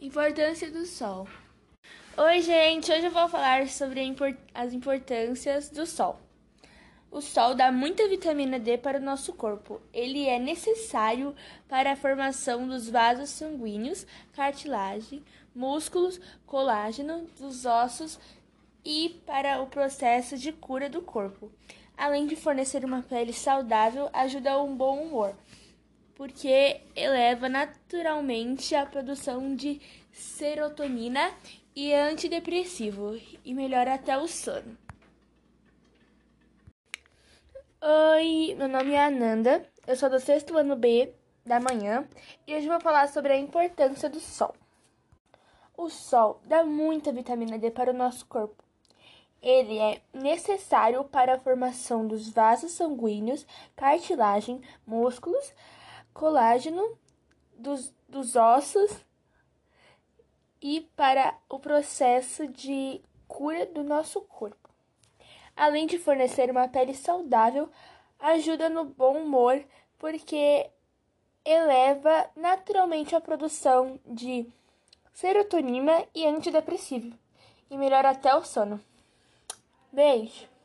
Importância do sol. Oi, gente! Hoje eu vou falar sobre as importâncias do sol. O sol dá muita vitamina D para o nosso corpo. Ele é necessário para a formação dos vasos sanguíneos, cartilagem, músculos, colágeno dos ossos e para o processo de cura do corpo. Além de fornecer uma pele saudável, ajuda a um bom humor porque eleva naturalmente a produção de serotonina e é antidepressivo e melhora até o sono. Oi, meu nome é Ananda, eu sou do sexto ano B da manhã e hoje vou falar sobre a importância do sol. O sol dá muita vitamina D para o nosso corpo. Ele é necessário para a formação dos vasos sanguíneos, cartilagem, músculos, colágeno dos, dos ossos e para o processo de cura do nosso corpo. Além de fornecer uma pele saudável, ajuda no bom humor porque eleva naturalmente a produção de serotonina e antidepressivo e melhora até o sono. Beijo!